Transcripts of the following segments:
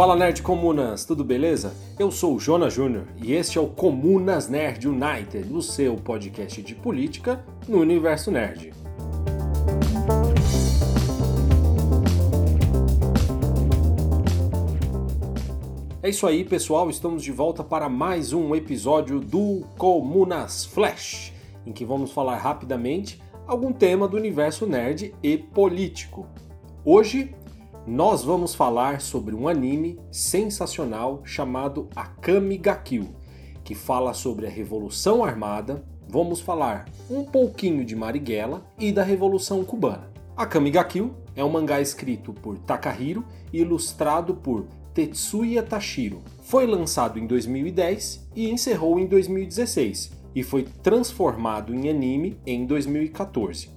Fala Nerd Comunas, tudo beleza? Eu sou o Jonas Júnior e este é o Comunas Nerd United, o seu podcast de política no universo nerd. É isso aí, pessoal, estamos de volta para mais um episódio do Comunas Flash, em que vamos falar rapidamente algum tema do universo nerd e político. Hoje nós vamos falar sobre um anime sensacional chamado Akame ga Kill, que fala sobre a Revolução Armada. Vamos falar um pouquinho de Marighella e da Revolução Cubana. Akame ga Kill é um mangá escrito por Takahiro e ilustrado por Tetsuya Tashiro. Foi lançado em 2010 e encerrou em 2016 e foi transformado em anime em 2014.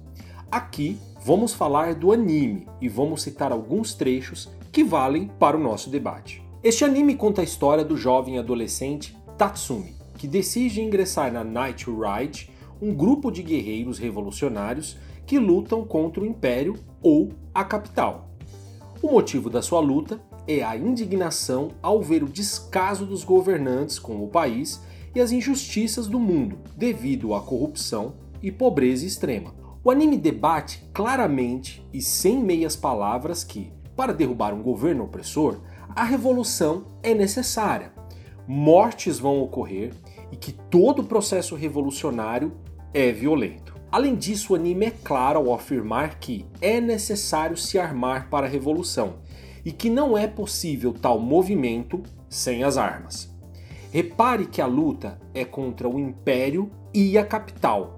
Aqui vamos falar do anime e vamos citar alguns trechos que valem para o nosso debate. Este anime conta a história do jovem adolescente Tatsumi, que decide ingressar na Night Ride, um grupo de guerreiros revolucionários que lutam contra o Império ou a capital. O motivo da sua luta é a indignação ao ver o descaso dos governantes com o país e as injustiças do mundo devido à corrupção e pobreza extrema. O anime debate claramente e sem meias palavras que, para derrubar um governo opressor, a revolução é necessária. Mortes vão ocorrer e que todo o processo revolucionário é violento. Além disso, o anime é claro ao afirmar que é necessário se armar para a revolução e que não é possível tal movimento sem as armas. Repare que a luta é contra o império e a capital,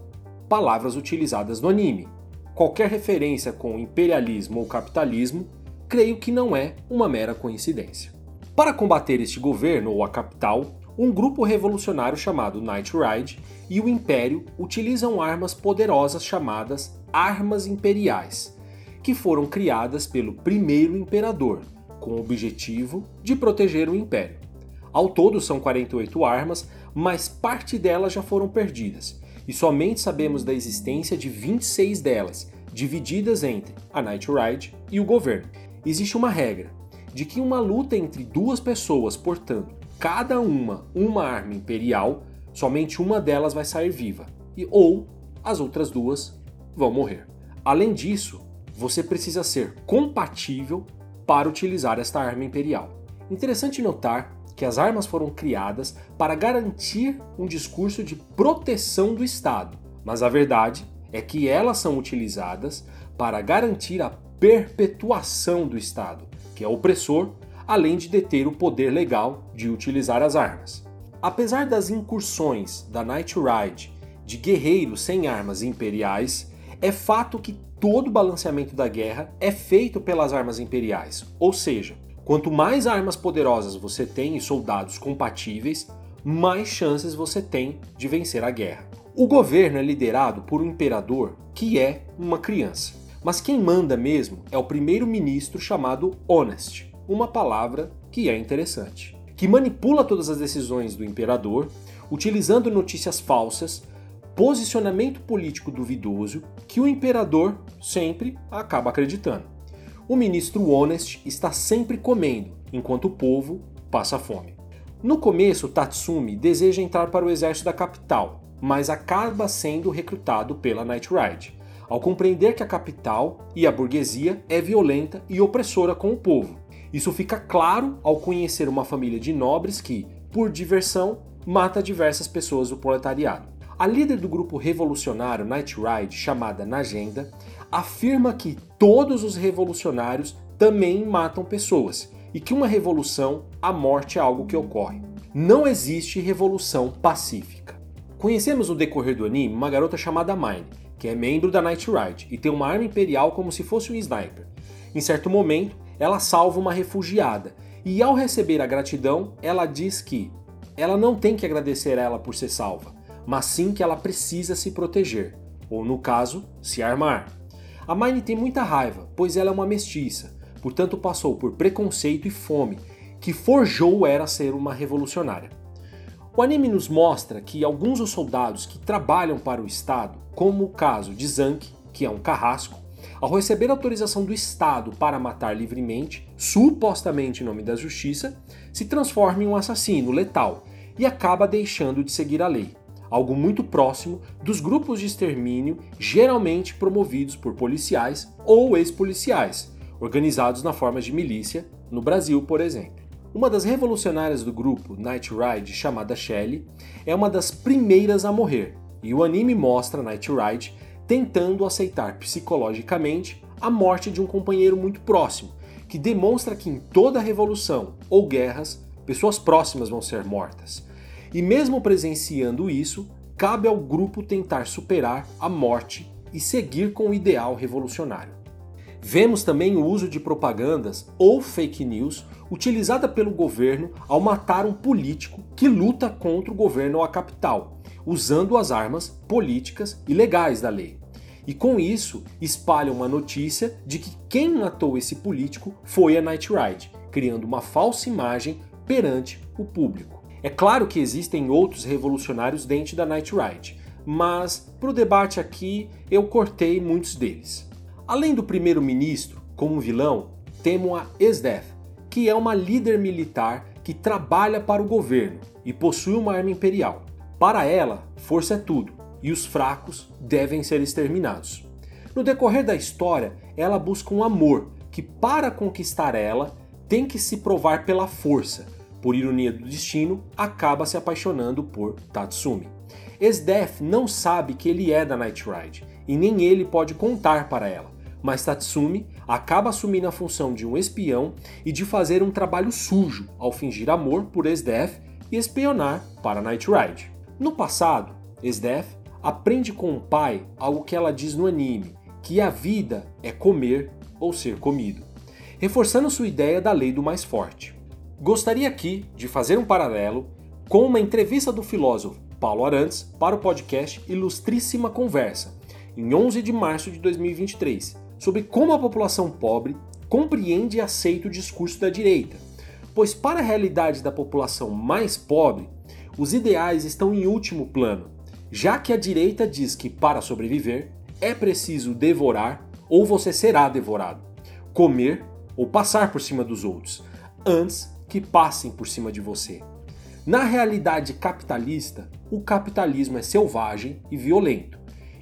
palavras utilizadas no anime. Qualquer referência com imperialismo ou capitalismo, creio que não é uma mera coincidência. Para combater este governo ou a capital, um grupo revolucionário chamado Night Ride e o Império utilizam armas poderosas chamadas Armas Imperiais, que foram criadas pelo primeiro imperador, com o objetivo de proteger o Império. Ao todo são 48 armas, mas parte delas já foram perdidas, e somente sabemos da existência de 26 delas, divididas entre a Night Ride e o governo. Existe uma regra de que uma luta entre duas pessoas, portanto, cada uma uma arma imperial, somente uma delas vai sair viva, e ou as outras duas vão morrer. Além disso, você precisa ser compatível para utilizar esta arma imperial. Interessante notar que as armas foram criadas para garantir um discurso de proteção do Estado, mas a verdade é que elas são utilizadas para garantir a perpetuação do Estado, que é opressor, além de deter o poder legal de utilizar as armas. Apesar das incursões da Night Ride de guerreiros sem armas imperiais, é fato que todo o balanceamento da guerra é feito pelas armas imperiais, ou seja, Quanto mais armas poderosas você tem e soldados compatíveis, mais chances você tem de vencer a guerra. O governo é liderado por um imperador que é uma criança. Mas quem manda mesmo é o primeiro-ministro chamado Honest, uma palavra que é interessante, que manipula todas as decisões do imperador, utilizando notícias falsas, posicionamento político duvidoso que o imperador sempre acaba acreditando o ministro Honest está sempre comendo, enquanto o povo passa fome. No começo, Tatsumi deseja entrar para o exército da capital, mas acaba sendo recrutado pela Night Ride, ao compreender que a capital e a burguesia é violenta e opressora com o povo. Isso fica claro ao conhecer uma família de nobres que, por diversão, mata diversas pessoas do proletariado. A líder do grupo revolucionário Night Ride, chamada Nagenda, afirma que todos os revolucionários também matam pessoas e que uma revolução, a morte é algo que ocorre. Não existe revolução pacífica. Conhecemos no decorrer do anime uma garota chamada Mine, que é membro da Night Ride e tem uma arma imperial como se fosse um sniper. Em certo momento, ela salva uma refugiada e, ao receber a gratidão, ela diz que ela não tem que agradecer a ela por ser salva, mas sim que ela precisa se proteger, ou no caso, se armar. A Mine tem muita raiva, pois ela é uma mestiça, portanto passou por preconceito e fome, que forjou ela ser uma revolucionária. O anime nos mostra que alguns dos soldados que trabalham para o Estado, como o caso de Zank, que é um carrasco, ao receber autorização do Estado para matar livremente, supostamente em nome da justiça, se transforma em um assassino letal e acaba deixando de seguir a lei, algo muito próximo dos grupos de extermínio geralmente promovidos por policiais ou ex-policiais, organizados na forma de milícia, no Brasil, por exemplo. Uma das revolucionárias do grupo, Night Ride, chamada Shelley, é uma das primeiras a morrer, e o anime mostra Night Ride tentando aceitar psicologicamente a morte de um companheiro muito próximo, que demonstra que em toda revolução ou guerras, pessoas próximas vão ser mortas. E mesmo presenciando isso, cabe ao grupo tentar superar a morte e seguir com o ideal revolucionário. Vemos também o uso de propagandas ou fake news utilizada pelo governo ao matar um político que luta contra o governo ou a capital, usando as armas políticas e legais da lei. E com isso, espalham uma notícia de que quem matou esse político foi a Night Ride, criando uma falsa imagem perante o público. É claro que existem outros revolucionários dentro da Night Ride, mas para o debate aqui eu cortei muitos deles. Além do primeiro-ministro, como vilão, temos a Esdeath, que é uma líder militar que trabalha para o governo e possui uma arma imperial. Para ela, força é tudo, e os fracos devem ser exterminados. No decorrer da história, ela busca um amor que, para conquistar ela, tem que se provar pela força. Por ironia do destino, acaba se apaixonando por Tatsumi. Esdeath não sabe que ele é da Night Ride e nem ele pode contar para ela, mas Tatsumi acaba assumindo a função de um espião e de fazer um trabalho sujo ao fingir amor por Esdeath e espionar para Night Ride. No passado, Esdeath aprende com o pai algo que ela diz no anime, que a vida é comer ou ser comido, reforçando sua ideia da lei do mais forte. Gostaria aqui de fazer um paralelo com uma entrevista do filósofo Paulo Arantes para o podcast Ilustríssima Conversa, em 11 de março de 2023, sobre como a população pobre compreende e aceita o discurso da direita, pois para a realidade da população mais pobre, os ideais estão em último plano já que a direita diz que para sobreviver é preciso devorar ou você será devorado, comer ou passar por cima dos outros, antes que passem por cima de você. Na realidade capitalista, o capitalismo é selvagem e violento,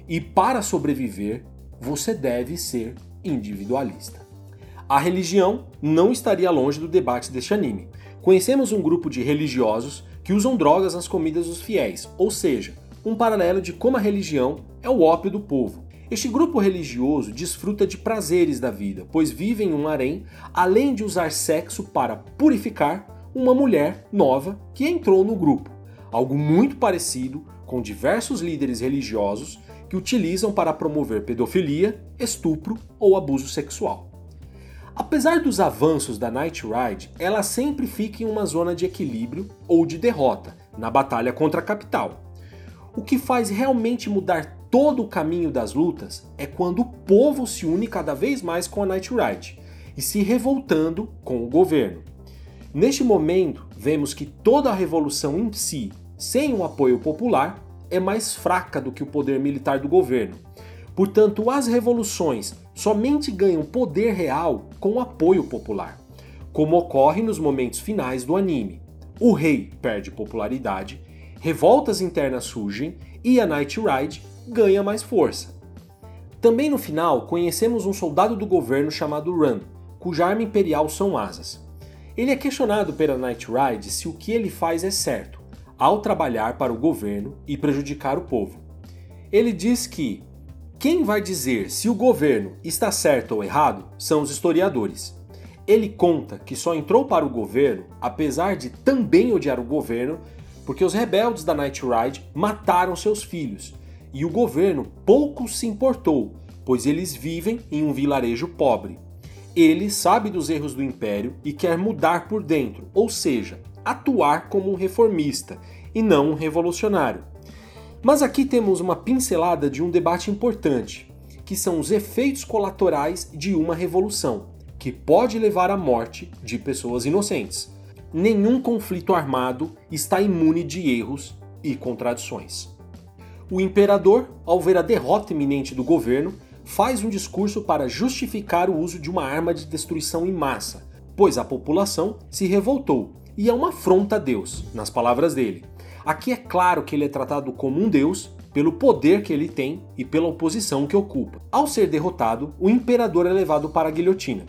e para sobreviver, você deve ser individualista. A religião não estaria longe do debate deste anime. Conhecemos um grupo de religiosos que usam drogas nas comidas dos fiéis, ou seja, um paralelo de como a religião é o ópio do povo. Este grupo religioso desfruta de prazeres da vida, pois vive em um harém, além de usar sexo para purificar uma mulher nova que entrou no grupo. Algo muito parecido com diversos líderes religiosos que utilizam para promover pedofilia, estupro ou abuso sexual. Apesar dos avanços da Night Ride, ela sempre fica em uma zona de equilíbrio ou de derrota na batalha contra a capital. O que faz realmente mudar todo o caminho das lutas é quando o povo se une cada vez mais com a Night Ride e se revoltando com o governo. Neste momento, vemos que toda a revolução em si, sem um apoio popular, é mais fraca do que o poder militar do governo. Portanto, as revoluções somente ganham poder real com o apoio popular, como ocorre nos momentos finais do anime. O rei perde popularidade revoltas internas surgem e a Night Ride ganha mais força. Também no final, conhecemos um soldado do governo chamado Run, cuja arma imperial são asas. Ele é questionado pela Night Ride se o que ele faz é certo, ao trabalhar para o governo e prejudicar o povo. Ele diz que quem vai dizer se o governo está certo ou errado são os historiadores. Ele conta que só entrou para o governo, apesar de também odiar o governo, porque os rebeldes da Night Ride mataram seus filhos e o governo pouco se importou, pois eles vivem em um vilarejo pobre. Ele sabe dos erros do império e quer mudar por dentro, ou seja, atuar como um reformista e não um revolucionário. Mas aqui temos uma pincelada de um debate importante, que são os efeitos colaterais de uma revolução, que pode levar à morte de pessoas inocentes nenhum conflito armado está imune de erros e contradições. O imperador, ao ver a derrota iminente do governo, faz um discurso para justificar o uso de uma arma de destruição em massa, pois a população se revoltou e é uma afronta a Deus, nas palavras dele. Aqui é claro que ele é tratado como um Deus pelo poder que ele tem e pela oposição que ocupa. Ao ser derrotado, o imperador é levado para a guilhotina.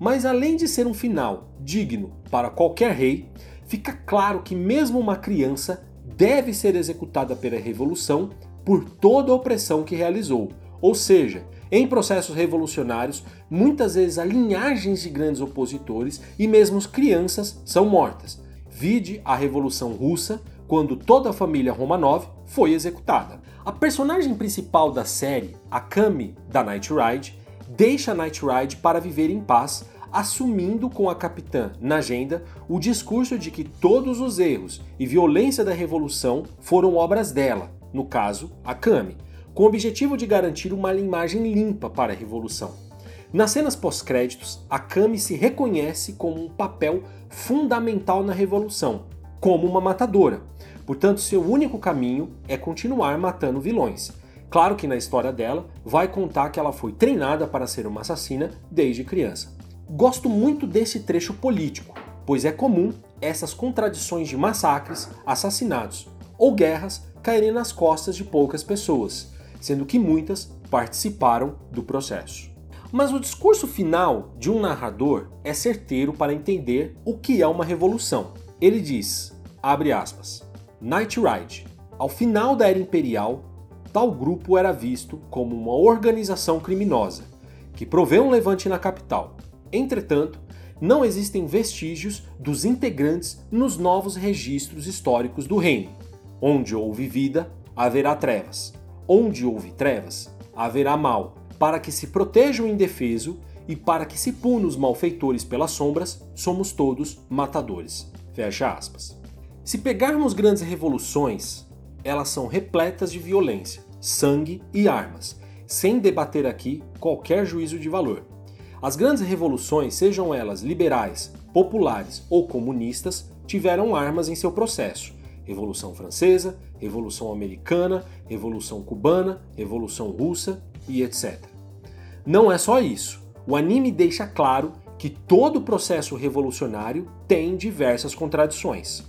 Mas além de ser um final digno para qualquer rei, fica claro que mesmo uma criança deve ser executada pela revolução por toda a opressão que realizou. Ou seja, em processos revolucionários, muitas vezes há linhagens de grandes opositores e mesmo crianças são mortas. Vide a Revolução Russa, quando toda a família Romanov foi executada. A personagem principal da série, a Kami da Night Ride, deixa a Night Ride para viver em paz, assumindo com a capitã na agenda o discurso de que todos os erros e violência da revolução foram obras dela, no caso, a Kami, com o objetivo de garantir uma imagem limpa para a revolução. Nas cenas pós-créditos, a Kami se reconhece como um papel fundamental na revolução, como uma matadora. Portanto, seu único caminho é continuar matando vilões. Claro que na história dela vai contar que ela foi treinada para ser uma assassina desde criança. Gosto muito desse trecho político, pois é comum essas contradições de massacres, assassinatos ou guerras caírem nas costas de poucas pessoas, sendo que muitas participaram do processo. Mas o discurso final de um narrador é certeiro para entender o que é uma revolução. Ele diz, abre aspas, Night Ride. Ao final da Era Imperial, tal grupo era visto como uma organização criminosa, que provê um levante na capital. Entretanto, não existem vestígios dos integrantes nos novos registros históricos do reino. Onde houve vida, haverá trevas. Onde houve trevas, haverá mal, para que se proteja o indefeso e para que se puna os malfeitores pelas sombras, somos todos matadores. Fecha aspas. Se pegarmos grandes revoluções, elas são repletas de violência, sangue e armas, sem debater aqui qualquer juízo de valor. As grandes revoluções, sejam elas liberais, populares ou comunistas, tiveram armas em seu processo. Revolução Francesa, Revolução Americana, Revolução Cubana, Revolução Russa e etc. Não é só isso. O anime deixa claro que todo processo revolucionário tem diversas contradições.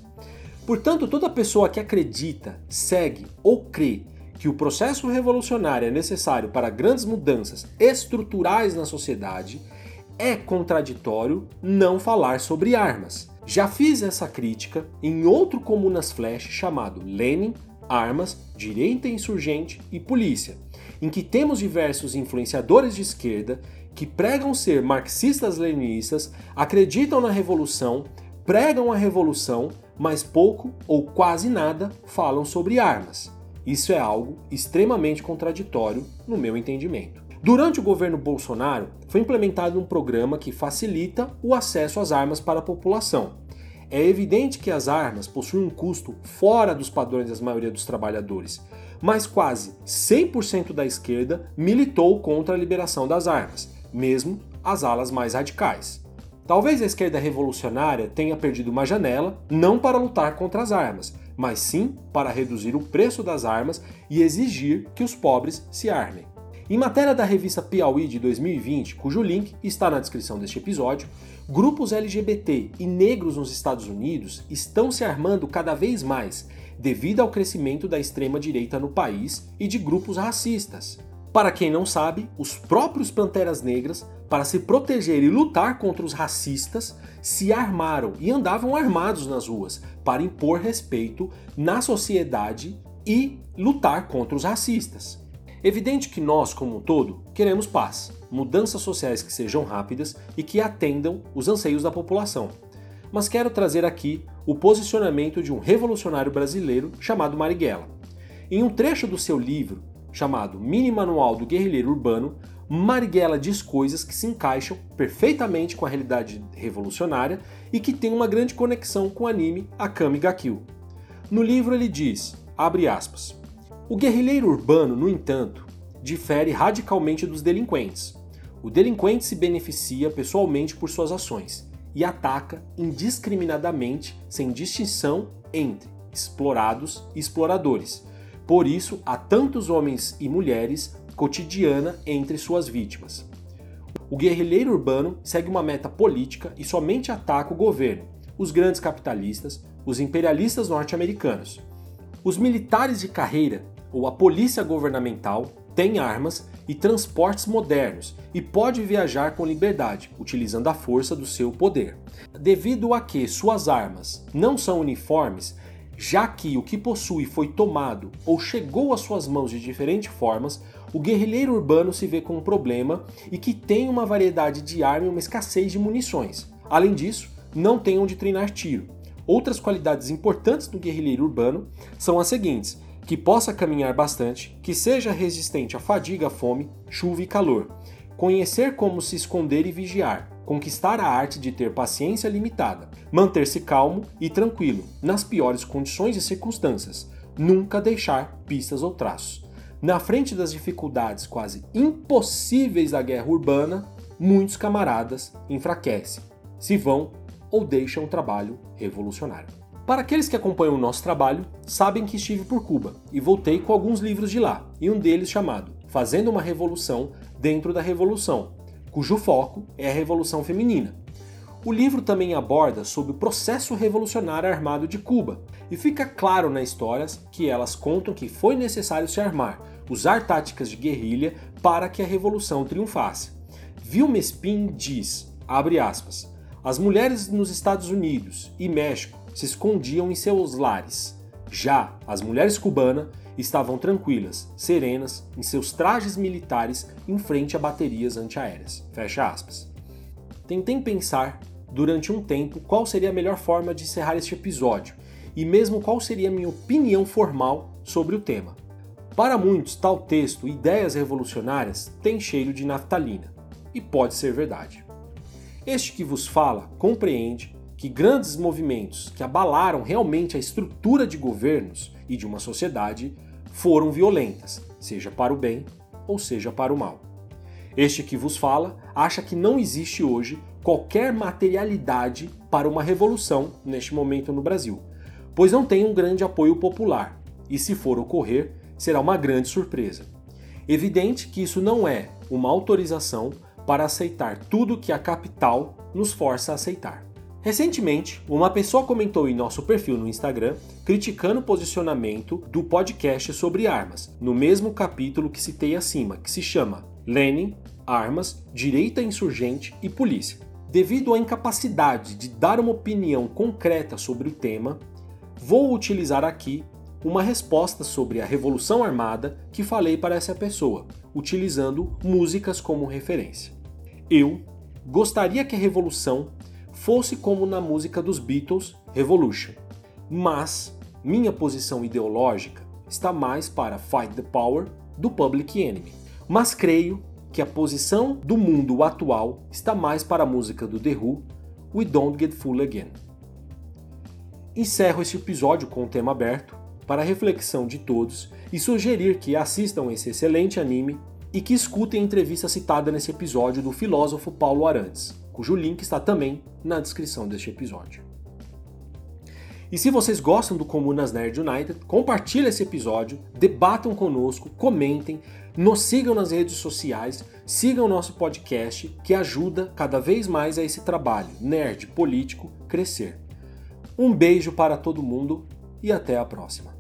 Portanto, toda pessoa que acredita, segue ou crê que o processo revolucionário é necessário para grandes mudanças estruturais na sociedade, é contraditório não falar sobre armas. Já fiz essa crítica em outro Comunas Flash chamado Lenin, Armas, Direita Insurgente e Polícia, em que temos diversos influenciadores de esquerda que pregam ser marxistas-leninistas, acreditam na revolução, pregam a revolução, mas pouco ou quase nada falam sobre armas. Isso é algo extremamente contraditório no meu entendimento. Durante o governo Bolsonaro, foi implementado um programa que facilita o acesso às armas para a população. É evidente que as armas possuem um custo fora dos padrões da maioria dos trabalhadores, mas quase 100% da esquerda militou contra a liberação das armas, mesmo as alas mais radicais. Talvez a esquerda revolucionária tenha perdido uma janela não para lutar contra as armas, mas sim para reduzir o preço das armas e exigir que os pobres se armem. Em matéria da revista Piauí de 2020, cujo link está na descrição deste episódio, grupos LGBT e negros nos Estados Unidos estão se armando cada vez mais devido ao crescimento da extrema-direita no país e de grupos racistas. Para quem não sabe, os próprios Panteras Negras, para se proteger e lutar contra os racistas, se armaram e andavam armados nas ruas para impor respeito na sociedade e lutar contra os racistas. Evidente que nós, como um todo, queremos paz, mudanças sociais que sejam rápidas e que atendam os anseios da população. Mas quero trazer aqui o posicionamento de um revolucionário brasileiro chamado Marighella. Em um trecho do seu livro, chamado Mini Manual do Guerrilheiro Urbano, Marighella diz coisas que se encaixam perfeitamente com a realidade revolucionária e que tem uma grande conexão com o anime Akame ga Kill. No livro ele diz, abre aspas, o guerrilheiro urbano, no entanto, difere radicalmente dos delinquentes. O delinquente se beneficia pessoalmente por suas ações e ataca indiscriminadamente, sem distinção entre explorados e exploradores, por isso, há tantos homens e mulheres cotidiana entre suas vítimas. O guerrilheiro urbano segue uma meta política e somente ataca o governo, os grandes capitalistas, os imperialistas norte-americanos. Os militares de carreira ou a polícia governamental têm armas e transportes modernos e pode viajar com liberdade, utilizando a força do seu poder. Devido a que suas armas não são uniformes, já que o que possui foi tomado ou chegou às suas mãos de diferentes formas, o guerrilheiro urbano se vê com um problema e que tem uma variedade de arma e uma escassez de munições. Além disso, não tem onde treinar tiro. Outras qualidades importantes do guerrilheiro urbano são as seguintes: que possa caminhar bastante, que seja resistente à fadiga, fome, chuva e calor, conhecer como se esconder e vigiar, conquistar a arte de ter paciência limitada, manter-se calmo e tranquilo nas piores condições e circunstâncias, nunca deixar pistas ou traços. Na frente das dificuldades quase impossíveis da guerra urbana, muitos camaradas enfraquecem, se vão ou deixam o trabalho revolucionário. Para aqueles que acompanham o nosso trabalho, sabem que estive por Cuba e voltei com alguns livros de lá, e um deles chamado Fazendo uma Revolução dentro da Revolução, cujo foco é a Revolução Feminina. O livro também aborda sobre o processo revolucionário armado de Cuba, e fica claro nas histórias que elas contam que foi necessário se armar, usar táticas de guerrilha para que a revolução triunfasse. Vilma Spin diz, aspas, as mulheres nos Estados Unidos e México se escondiam em seus lares. Já as mulheres cubanas estavam tranquilas, serenas, em seus trajes militares em frente a baterias antiaéreas. Fecha aspas. Tentei pensar durante um tempo qual seria a melhor forma de encerrar este episódio e mesmo qual seria a minha opinião formal sobre o tema. Para muitos, tal texto, ideias revolucionárias, tem cheiro de naftalina, e pode ser verdade. Este que vos fala compreende que grandes movimentos que abalaram realmente a estrutura de governos e de uma sociedade foram violentas, seja para o bem ou seja para o mal. Este que vos fala acha que não existe hoje qualquer materialidade para uma revolução neste momento no Brasil, pois não tem um grande apoio popular, e se for ocorrer, será uma grande surpresa. Evidente que isso não é uma autorização para aceitar tudo que a capital nos força a aceitar. Recentemente, uma pessoa comentou em nosso perfil no Instagram criticando o posicionamento do podcast sobre armas, no mesmo capítulo que citei acima, que se chama Lenin, Armas, Direita Insurgente e Polícia. Devido à incapacidade de dar uma opinião concreta sobre o tema, vou utilizar aqui uma resposta sobre a Revolução Armada que falei para essa pessoa, utilizando músicas como referência. Eu gostaria que a revolução fosse como na música dos Beatles, Revolution. Mas minha posição ideológica está mais para Fight the Power do Public Enemy. Mas creio que a posição do mundo atual está mais para a música do The Who, We Don't Get Full Again. Encerro este episódio com o tema aberto para a reflexão de todos e sugerir que assistam esse excelente anime e que escutem a entrevista citada nesse episódio do filósofo Paulo Arantes cujo link está também na descrição deste episódio. E se vocês gostam do Comunas Nerd United, compartilhem esse episódio, debatam conosco, comentem, nos sigam nas redes sociais, sigam o nosso podcast que ajuda cada vez mais a esse trabalho nerd político crescer. Um beijo para todo mundo e até a próxima.